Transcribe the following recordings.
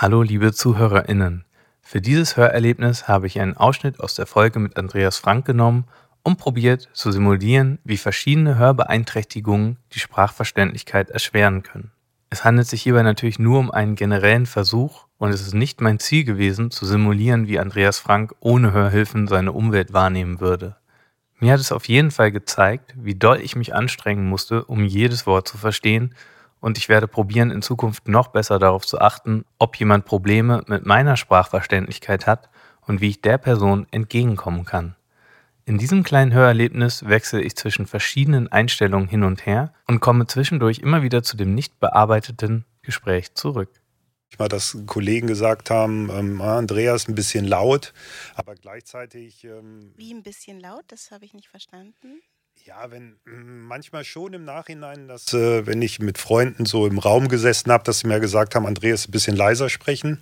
Hallo liebe Zuhörerinnen. Für dieses Hörerlebnis habe ich einen Ausschnitt aus der Folge mit Andreas Frank genommen und probiert zu simulieren, wie verschiedene Hörbeeinträchtigungen die Sprachverständlichkeit erschweren können. Es handelt sich hierbei natürlich nur um einen generellen Versuch und es ist nicht mein Ziel gewesen, zu simulieren, wie Andreas Frank ohne Hörhilfen seine Umwelt wahrnehmen würde. Mir hat es auf jeden Fall gezeigt, wie doll ich mich anstrengen musste, um jedes Wort zu verstehen und ich werde probieren, in Zukunft noch besser darauf zu achten, ob jemand Probleme mit meiner Sprachverständlichkeit hat und wie ich der Person entgegenkommen kann. In diesem kleinen Hörerlebnis wechsle ich zwischen verschiedenen Einstellungen hin und her und komme zwischendurch immer wieder zu dem nicht bearbeiteten Gespräch zurück. Mal, dass Kollegen gesagt haben, ähm, ah, Andreas ein bisschen laut, aber gleichzeitig. Ähm, Wie ein bisschen laut? Das habe ich nicht verstanden. Ja, wenn mm, manchmal schon im Nachhinein, dass äh, wenn ich mit Freunden so im Raum gesessen habe, dass sie mir gesagt haben, Andreas ein bisschen leiser sprechen.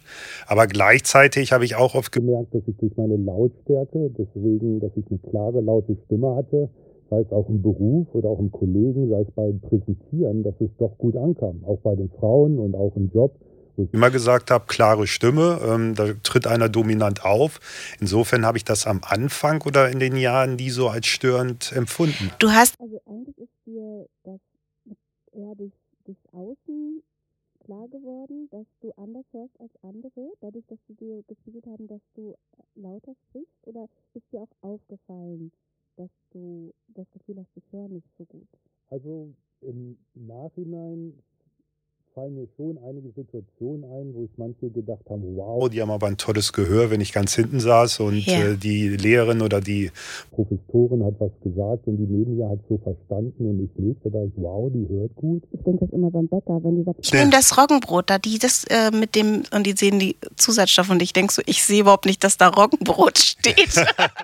Aber gleichzeitig habe ich auch oft gemerkt, dass ich durch meine Lautstärke, deswegen, dass ich eine klare, laute Stimme hatte, sei es auch im Beruf oder auch im Kollegen, sei es beim Präsentieren, dass es doch gut ankam. Auch bei den Frauen und auch im Job wo ich immer gesagt habe, klare Stimme, ähm, da tritt einer dominant auf. Insofern habe ich das am Anfang oder in den Jahren nie so als störend empfunden. Du hast Also eigentlich ist dir das eher durch, durch Außen klar geworden, dass du anders hörst als andere, dadurch, dass sie dir gespiegelt haben, dass du lauter sprichst? Oder ist dir auch aufgefallen, dass du das Gefühl hast, ich höre nicht so gut? Also im Nachhinein fallen mir schon einige Situationen ein, wo ich manche gedacht habe, wow, die haben aber ein tolles Gehör, wenn ich ganz hinten saß und Ja. äh, die Lehrerin oder die Professorin hat was gesagt und die neben mir hat so verstanden und ich nicht. Da dachte ich, wow, die hört gut. Ich denke das immer beim Bäcker, wenn die sagt, ich nehme das Roggenbrot da, die das äh, mit dem, und die sehen die Zusatzstoffe und ich denke so, ich sehe überhaupt nicht, dass da Roggenbrot steht.